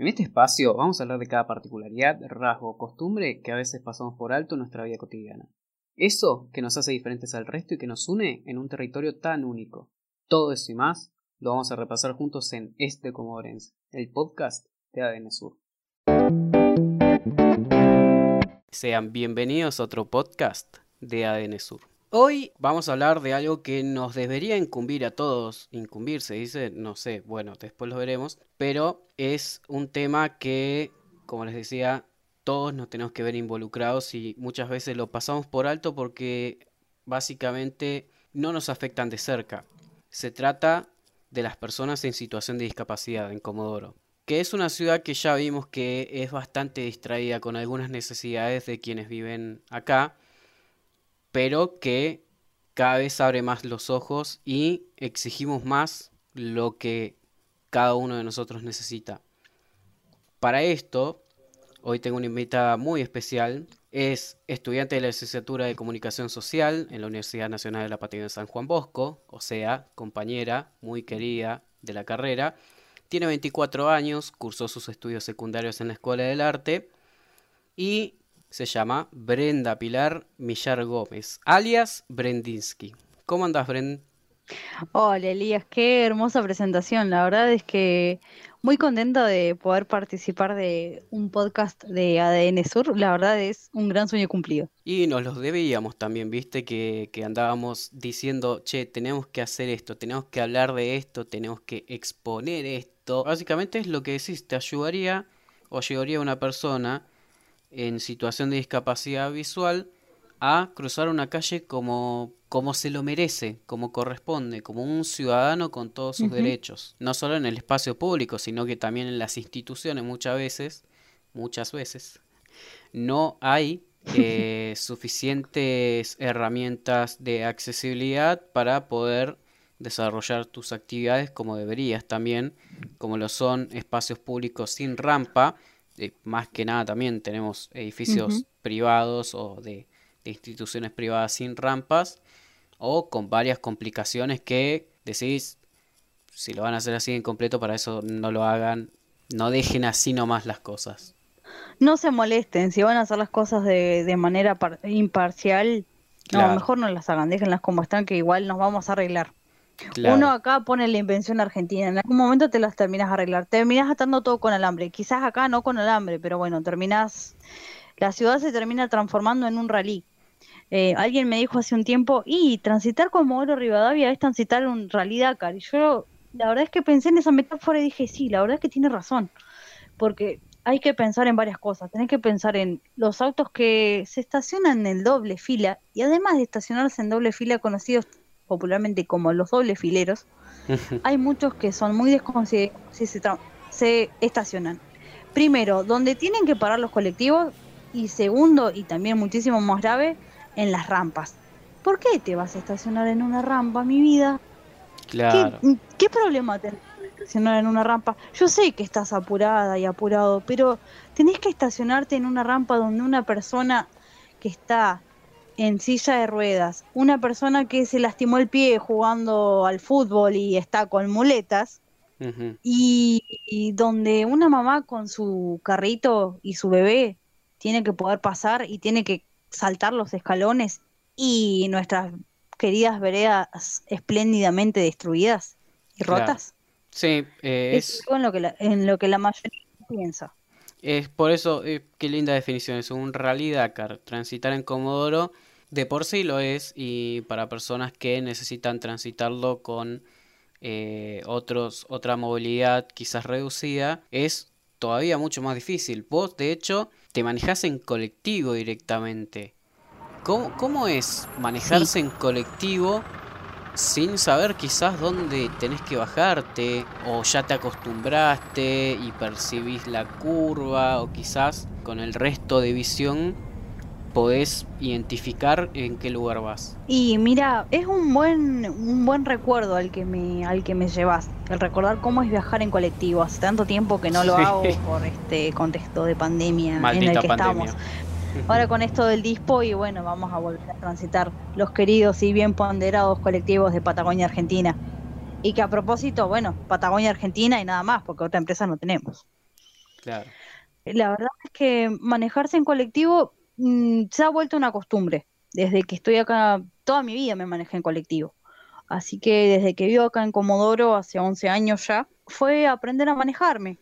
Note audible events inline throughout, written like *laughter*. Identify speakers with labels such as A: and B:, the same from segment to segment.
A: En este espacio vamos a hablar de cada particularidad, rasgo o costumbre que a veces pasamos por alto en nuestra vida cotidiana. Eso que nos hace diferentes al resto y que nos une en un territorio tan único. Todo eso y más lo vamos a repasar juntos en Este Comodorense, el podcast de ADN Sur. Sean bienvenidos a otro podcast de ADN Sur. Hoy vamos a hablar de algo que nos debería incumbir a todos, incumbir se dice, no sé, bueno, después lo veremos, pero es un tema que, como les decía, todos nos tenemos que ver involucrados y muchas veces lo pasamos por alto porque básicamente no nos afectan de cerca. Se trata de las personas en situación de discapacidad en Comodoro, que es una ciudad que ya vimos que es bastante distraída con algunas necesidades de quienes viven acá pero que cada vez abre más los ojos y exigimos más lo que cada uno de nosotros necesita. Para esto, hoy tengo una invitada muy especial. Es estudiante de la licenciatura de Comunicación Social en la Universidad Nacional de la Patria de San Juan Bosco, o sea, compañera muy querida de la carrera. Tiene 24 años, cursó sus estudios secundarios en la Escuela del Arte y se llama Brenda Pilar Millar Gómez, alias Brendinsky. ¿Cómo andas, Brend?
B: Hola, Elías, qué hermosa presentación. La verdad es que muy contenta de poder participar de un podcast de ADN Sur. La verdad es un gran sueño cumplido.
A: Y nos los debíamos también, viste, que, que andábamos diciendo, che, tenemos que hacer esto, tenemos que hablar de esto, tenemos que exponer esto. Básicamente es lo que decís, te ayudaría o llegaría una persona en situación de discapacidad visual a cruzar una calle como, como se lo merece, como corresponde, como un ciudadano con todos sus derechos. No solo en el espacio público, sino que también en las instituciones muchas veces, muchas veces, no hay *laughs* eh, suficientes herramientas de accesibilidad para poder desarrollar tus actividades como deberías también, como lo son espacios públicos sin rampa, eh, más que nada también tenemos edificios privados o de, instituciones privadas sin rampas o con varias complicaciones que decís, si lo van a hacer así en completo, para eso no lo hagan, no dejen así nomás las cosas.
B: No se molesten, si van a hacer las cosas de, de manera imparcial, no, mejor no las hagan, déjenlas como están, que igual nos vamos a arreglar. Uno acá pone la invención argentina, en algún momento te las terminas a arreglar, terminas atando todo con alambre, quizás acá no con alambre, pero bueno, terminas, la ciudad se termina transformando en un rally. Eh, alguien me dijo hace un tiempo, y transitar como Oro Rivadavia es transitar un rally Dakar, y yo la verdad es que pensé en esa metáfora y dije, sí, la verdad es que tiene razón, porque hay que pensar en varias cosas, tenés que pensar en los autos que se estacionan en doble fila, y además de estacionarse en doble fila conocidos popularmente como los dobles fileros, hay muchos que son muy desconsiderados si se, se estacionan. Primero, donde tienen que parar los colectivos y segundo, y también muchísimo más grave, en las rampas. ¿Por qué te vas a estacionar en una rampa, mi vida?
A: Claro.
B: ¿Qué, problema tenés estacionar en una rampa? Yo sé que estás apurada y apurado, pero tenés que estacionarte en una rampa donde una persona que está en silla de ruedas, una persona que se lastimó el pie jugando al fútbol y está con muletas, y, donde una mamá con su carrito y su bebé tiene que poder pasar y tiene que saltar los escalones y nuestras queridas veredas espléndidamente destruidas y rotas.
A: Sí,
B: eh, es, en lo que la, en lo que la mayoría piensa.
A: Es por eso, eh, qué linda definición, es un rally Dakar, transitar en Comodoro de por sí lo es y para personas que necesitan transitarlo con eh, otros, otra movilidad quizás reducida es todavía mucho más difícil. Vos de hecho te manejás en colectivo directamente. ¿Cómo, cómo es manejarse en colectivo sin saber quizás dónde tenés que bajarte o ya te acostumbraste y percibís la curva o quizás con el resto de visión podés identificar en qué lugar vas.
B: Y mira, es un buen un buen recuerdo al que me al que me llevas, el recordar cómo es viajar en colectivo. Hace tanto tiempo que no lo hago por este contexto de pandemia en el que estamos. Ahora con esto del dispo y bueno, vamos a volver a transitar los queridos y bien ponderados colectivos de Patagonia Argentina. Y que a propósito, bueno, Patagonia Argentina y nada más, porque otra empresa no tenemos.
A: Claro.
B: La verdad es que manejarse en colectivo mm, se ha vuelto una costumbre. Desde que estoy acá, toda mi vida me manejé en colectivo. Así que desde que vivo acá en Comodoro, hace 11 años ya, fue aprender a manejarme.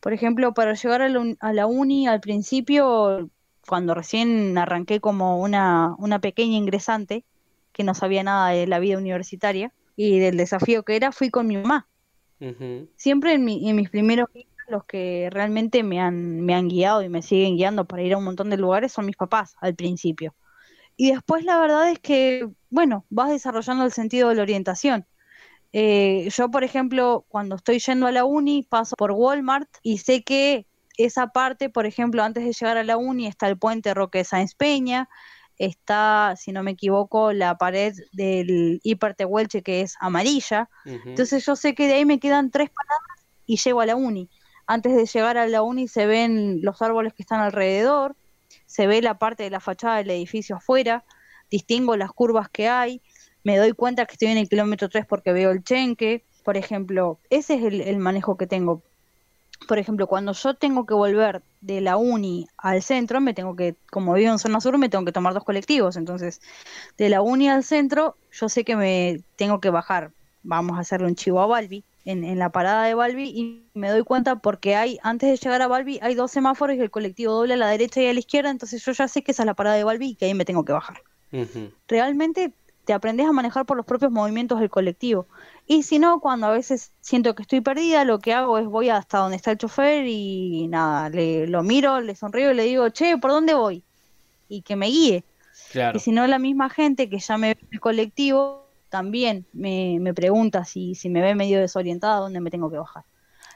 B: Por ejemplo, para llegar a la, uni al principio, cuando recién arranqué como una, una pequeña ingresante, que no sabía nada de la vida universitaria y del desafío que era, fui con mi mamá. Siempre en, en mis primeros días los que realmente me han, me han guiado y me siguen guiando para ir a un montón de lugares son mis papás al principio. Y después la verdad es que, bueno, vas desarrollando el sentido de la orientación. Eh, yo, por ejemplo, cuando estoy yendo a la uni, paso por Walmart y sé que esa parte, por ejemplo, antes de llegar a la uni está el puente Roque Sáenz Peña, está, si no me equivoco, la pared del Hipertehuelche que es amarilla. Entonces yo sé que de ahí me quedan tres paradas y llego a la uni. Antes de llegar a la uni se ven los árboles que están alrededor, se ve la parte de la fachada del edificio afuera, distingo las curvas que hay, me doy cuenta que estoy en el kilómetro 3 porque veo el chenque, por ejemplo, ese es el, manejo que tengo. Por ejemplo, cuando yo tengo que volver de la uni al centro, me tengo que, como vivo en zona sur, me tengo que tomar dos colectivos. Entonces, de la uni al centro, yo sé que me tengo que bajar. Vamos a hacerle un chivo a Balbi, en, la parada de Balbi y me doy cuenta porque hay, antes de llegar a Balbi, hay dos semáforos y el colectivo doble a la derecha y a la izquierda, entonces yo ya sé que esa es la parada de Balbi y que ahí me tengo que bajar. Realmente te aprendes a manejar por los propios movimientos del colectivo. Y si no, cuando a veces siento que estoy perdida, lo que hago es voy hasta donde está el chofer y nada, le, lo miro, le sonrío y le digo, che, ¿por dónde voy? Y que me guíe. Y si no, la misma gente que ya me ve el colectivo también me, me pregunta si, si me ve medio desorientada, dónde me tengo que bajar.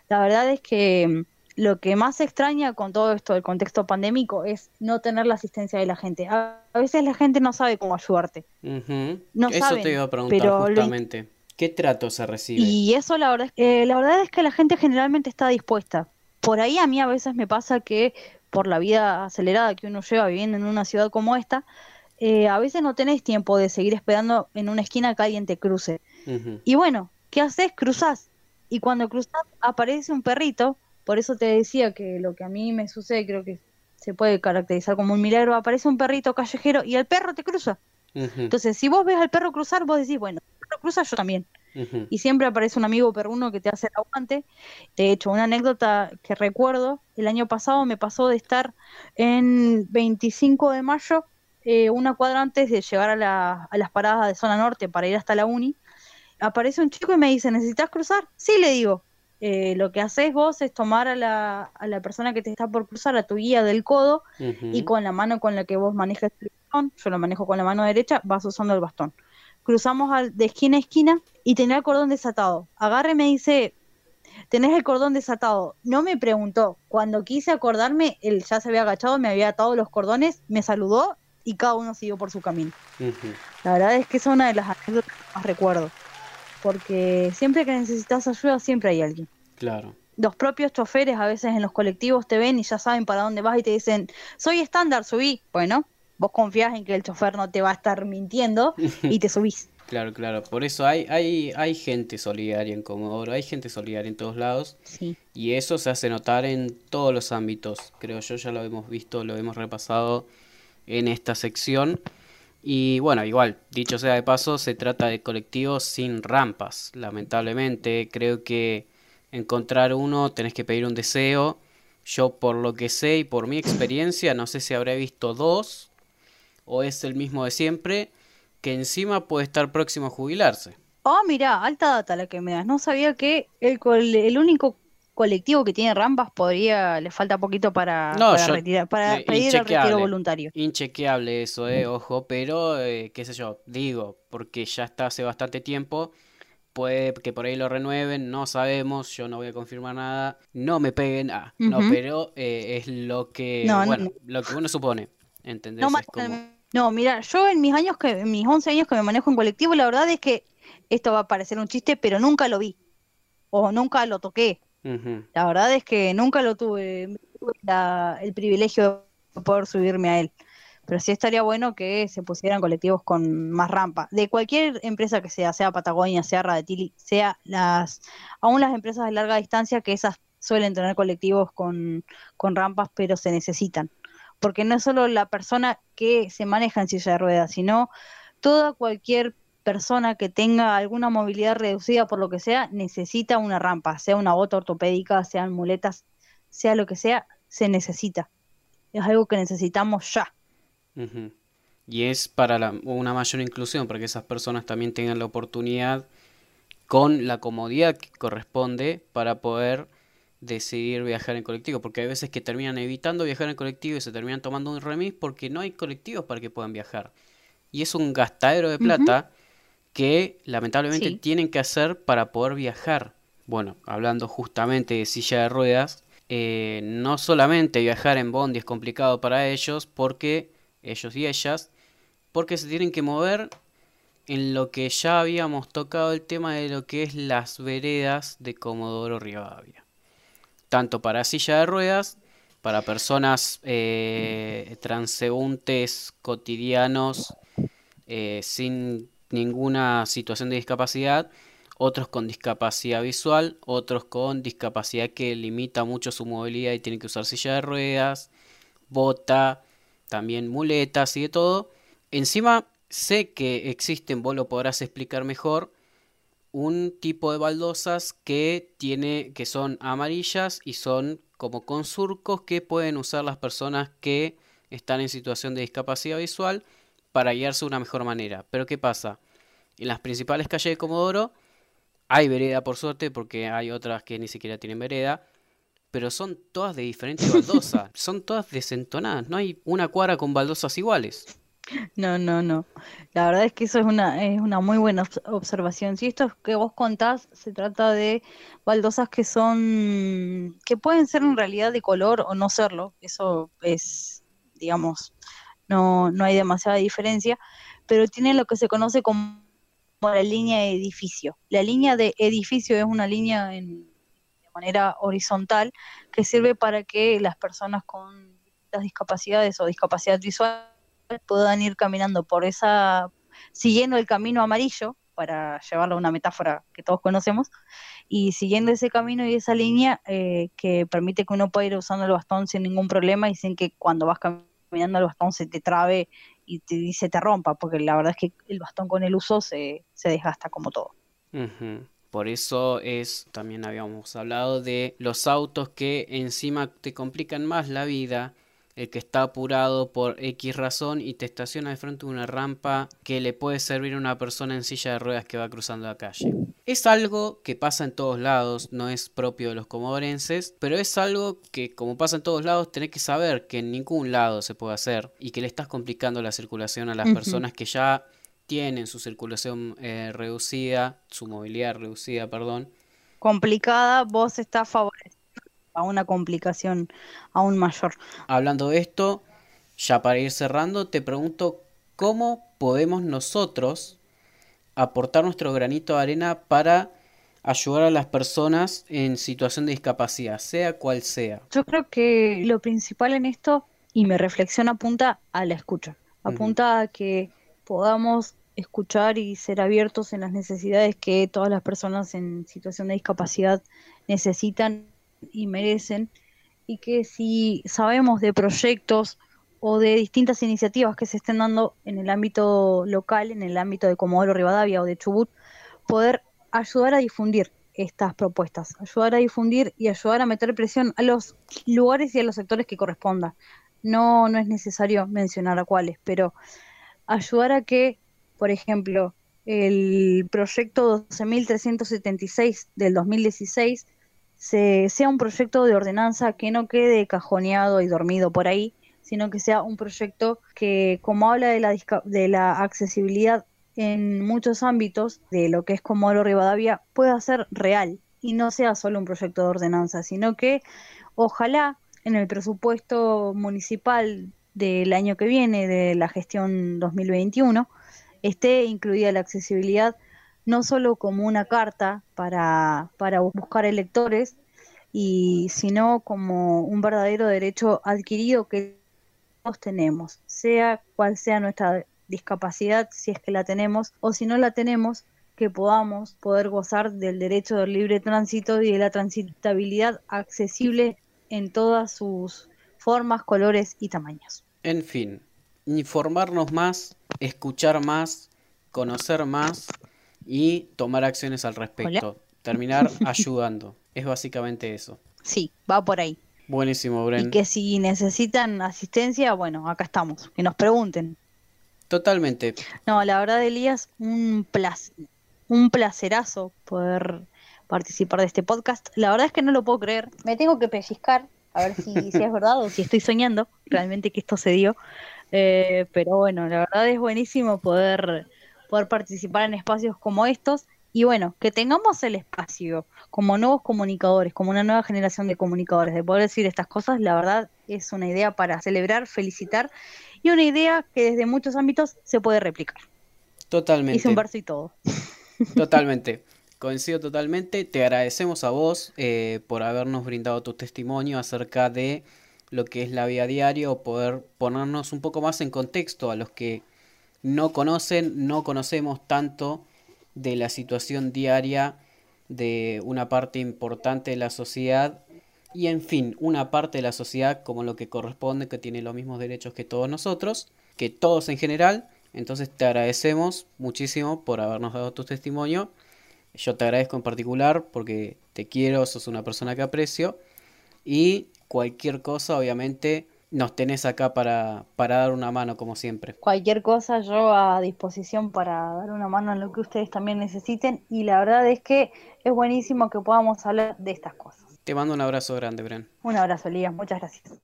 B: La verdad es que mm, lo que más extraña con todo esto del contexto pandémico es no tener la asistencia de la gente. A, veces la gente no sabe cómo ayudarte.
A: no Eso te iba a preguntar pero justamente. ¿Qué trato se recibe?
B: Y eso la verdad, eh, la verdad es que la gente generalmente está dispuesta. Por ahí a mí a veces me pasa que por la vida acelerada que uno lleva viviendo en una ciudad como esta, eh, a veces no tenés tiempo de seguir esperando en una esquina que alguien te cruce. Y bueno, ¿qué haces? Cruzás. Y cuando cruzás aparece un perrito, por eso te decía que lo que a mí me sucede creo que se puede caracterizar como un milagro, aparece un perrito callejero y el perro te cruza. Entonces, si vos ves al perro cruzar, vos decís, bueno, el perro cruza, yo también. Y siempre aparece un amigo perruno que te hace el aguante. De hecho, una anécdota que recuerdo, el año pasado me pasó de estar en 25 de mayo eh, una cuadra antes de llegar a, las paradas de zona norte para ir hasta la uni, aparece un chico y me dice, ¿necesitas cruzar? Sí, le digo. Eh, lo que haces vos es tomar a la, a la persona que te está por cruzar, a tu guía del codo, y con la mano con la que vos manejas el bastón, yo lo manejo con la mano derecha, vas usando el bastón. Cruzamos de esquina a esquina y tenía el cordón desatado. Agarre me dice, tenés el cordón desatado. No me preguntó. Cuando quise acordarme, él ya se había agachado, me había atado los cordones, me saludó y cada uno siguió por su camino. La verdad es que es una de las anécdotas que más recuerdo, porque siempre que necesitas ayuda siempre hay alguien.
A: Claro.
B: Los propios choferes a veces en los colectivos te ven y ya saben para dónde vas y te dicen, soy estándar, subí. Bueno, vos confías en que el chofer no te va a estar mintiendo *laughs* y te subís.
A: Claro, claro. Por eso hay, hay, hay gente solidaria en Comodoro, hay gente solidaria en todos lados.
B: Sí.
A: Y eso se hace notar en todos los ámbitos. Creo yo ya lo hemos visto, lo hemos repasado en esta sección. Y bueno, igual, dicho sea de paso, se trata de colectivos sin rampas. Lamentablemente, creo que encontrar uno tenés que pedir un deseo. Yo por lo que sé y por mi experiencia, no sé si habré visto dos o es el mismo de siempre, que encima puede estar próximo a jubilarse.
B: Oh, mira, alta data la que me das. No sabía que el, el único colectivo que tiene rampas podría, le falta poquito para, retirar, para pedir el retiro voluntario.
A: Inchequeable eso, eh, ojo, pero eh, qué sé yo, digo, porque ya está hace bastante tiempo, puede que por ahí lo renueven, no sabemos, yo no voy a confirmar nada, no me peguen, ah, no, pero eh, es lo que, bueno, lo que uno supone, ¿entendés?
B: No, mira, yo en mis años, que en mis 11 años que me manejo en colectivo, la verdad es que esto va a parecer un chiste, pero nunca lo vi, o nunca lo toqué, la verdad es que nunca lo tuve, el privilegio de poder subirme a él. Pero sí estaría bueno que se pusieran colectivos con más rampa. De cualquier empresa que sea, sea Patagonia, sea Radetili, sea las, aún las empresas de larga distancia, que esas suelen tener colectivos con, con rampas, pero se necesitan. Porque no es solo la persona que se maneja en silla de ruedas, sino toda cualquier persona que tenga alguna movilidad reducida por lo que sea, necesita una rampa, sea una bota ortopédica, sean muletas, sea lo que sea, se necesita. Es algo que necesitamos ya.
A: Y es para una mayor inclusión, para que esas personas también tengan la oportunidad con la comodidad que corresponde para poder decidir viajar en colectivo, porque hay veces que terminan evitando viajar en colectivo y se terminan tomando un remis porque no hay colectivos para que puedan viajar. Y es un gastadero de plata que lamentablemente tienen que hacer para poder viajar. Bueno, hablando justamente de silla de ruedas, eh, no solamente viajar en bondi es complicado para ellos, porque ellos y ellas, porque se tienen que mover en lo que ya habíamos tocado el tema de lo que es las veredas de Comodoro Rivadavia. Tanto para silla de ruedas, para personas eh, transeúntes cotidianos eh, sin ninguna situación de discapacidad, otros con discapacidad visual, otros con discapacidad que limita mucho su movilidad y tienen que usar silla de ruedas, bota, también muletas y de todo. Encima sé que existen, vos lo podrás explicar mejor, un tipo de baldosas que tiene que son amarillas y son como con surcos que pueden usar las personas que están en situación de discapacidad visual para guiarse de una mejor manera. Pero ¿qué pasa? En las principales calles de Comodoro hay vereda por suerte porque hay otras que ni siquiera tienen vereda, pero son todas de diferentes *laughs* baldosas, son todas desentonadas, no hay una cuadra con baldosas iguales.
B: No, no, no. La verdad es que eso es una, es una muy buena observación. Si esto que vos contás se trata de baldosas que son, que pueden ser en realidad de color o no serlo, eso es, digamos, no, no hay demasiada diferencia, pero tienen lo que se conoce como la línea de edificio. La línea de edificio es una línea en, de manera horizontal que sirve para que las personas con discapacidades o discapacidad visual puedan ir caminando por esa, siguiendo el camino amarillo, para llevarlo a una metáfora que todos conocemos, y siguiendo ese camino y esa línea eh, que permite que uno pueda ir usando el bastón sin ningún problema y sin que cuando vas caminando el bastón se te trabe y, te, se te rompa, porque la verdad es que el bastón con el uso se, se desgasta como todo.
A: Por eso es, también habíamos hablado de los autos que encima te complican más la vida el que está apurado por X razón y te estaciona de frente a una rampa que le puede servir a una persona en silla de ruedas que va cruzando la calle. Es algo que pasa en todos lados, no es propio de los comodorenses, pero es algo que como pasa en todos lados tenés que saber que en ningún lado se puede hacer y que le estás complicando la circulación a las personas que ya tienen su circulación eh, reducida, su movilidad reducida, perdón.
B: Complicada, vos estás favoreciendo a una complicación aún mayor.
A: Hablando de esto, ya para ir cerrando, te pregunto cómo podemos nosotros aportar nuestro granito de arena para ayudar a las personas en situación de discapacidad, sea cual sea.
B: Yo creo que lo principal en esto, y mi reflexión apunta a la escucha, apunta a que podamos escuchar y ser abiertos en las necesidades que todas las personas en situación de discapacidad necesitan y merecen, y que si sabemos de proyectos o de distintas iniciativas que se estén dando en el ámbito local, en el ámbito de Comodoro Rivadavia o de Chubut, poder ayudar a difundir estas propuestas, ayudar a difundir y ayudar a meter presión a los lugares y a los sectores que corresponda. No, no es necesario mencionar a cuáles, pero ayudar a que, por ejemplo, el proyecto 12.376 del 2016 se, sea un proyecto de ordenanza que no quede cajoneado y dormido por ahí, sino que sea un proyecto que, como habla de la, de la accesibilidad en muchos ámbitos de lo que es Comodoro Rivadavia, pueda ser real y no sea solo un proyecto de ordenanza, sino que ojalá en el presupuesto municipal del año que viene, de la gestión 2021, esté incluida la accesibilidad no solo como una carta para, para buscar electores, y sino como un verdadero derecho adquirido que tenemos, sea cual sea nuestra discapacidad, si es que la tenemos, o si no la tenemos, que podamos poder gozar del derecho del libre tránsito y de la transitabilidad accesible en todas sus formas, colores y tamaños.
A: En fin, informarnos más, escuchar más, conocer más y tomar acciones al respecto. Terminar *laughs* ayudando. Es básicamente eso.
B: Sí, va por ahí.
A: Buenísimo, Bren.
B: Y que si necesitan asistencia, bueno, acá estamos. Que nos pregunten.
A: Totalmente.
B: No, la verdad, Elías, un placer, un placerazo poder participar de este podcast. La verdad es que no lo puedo creer. Me tengo que pellizcar a ver si, si es verdad o si estoy soñando realmente que esto se dio. Eh, pero bueno, la verdad es buenísimo poder, poder participar en espacios como estos y bueno, que tengamos el espacio como nuevos comunicadores, como una nueva generación de comunicadores, de poder decir estas cosas, la verdad es una idea para celebrar, felicitar y una idea que desde muchos ámbitos se puede replicar.
A: Totalmente.
B: Hice un verso y todo. *laughs*
A: Totalmente. Coincido totalmente. Te agradecemos a vos eh, por habernos brindado tu testimonio acerca de lo que es la vida diaria o poder ponernos un poco más en contexto a los que no conocen, no conocemos tanto de la situación diaria de una parte importante de la sociedad y en fin, una parte de la sociedad como lo que corresponde, que tiene los mismos derechos que todos nosotros, que todos en general. Entonces te agradecemos muchísimo por habernos dado tu testimonio. Yo te agradezco en particular porque te quiero, sos una persona que aprecio y cualquier cosa obviamente nos tenés acá para, para dar una mano, como siempre.
B: Cualquier cosa yo a disposición para dar una mano en lo que ustedes también necesiten. Y la verdad es que es buenísimo que podamos hablar de estas cosas.
A: Te mando un abrazo grande, Bren.
B: Un abrazo, Elías. Muchas gracias.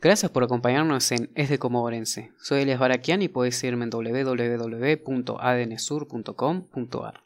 A: Gracias por acompañarnos en Es de Comodorense. Soy Elias Baraquian y podéis seguirme en www.adnsur.com.ar.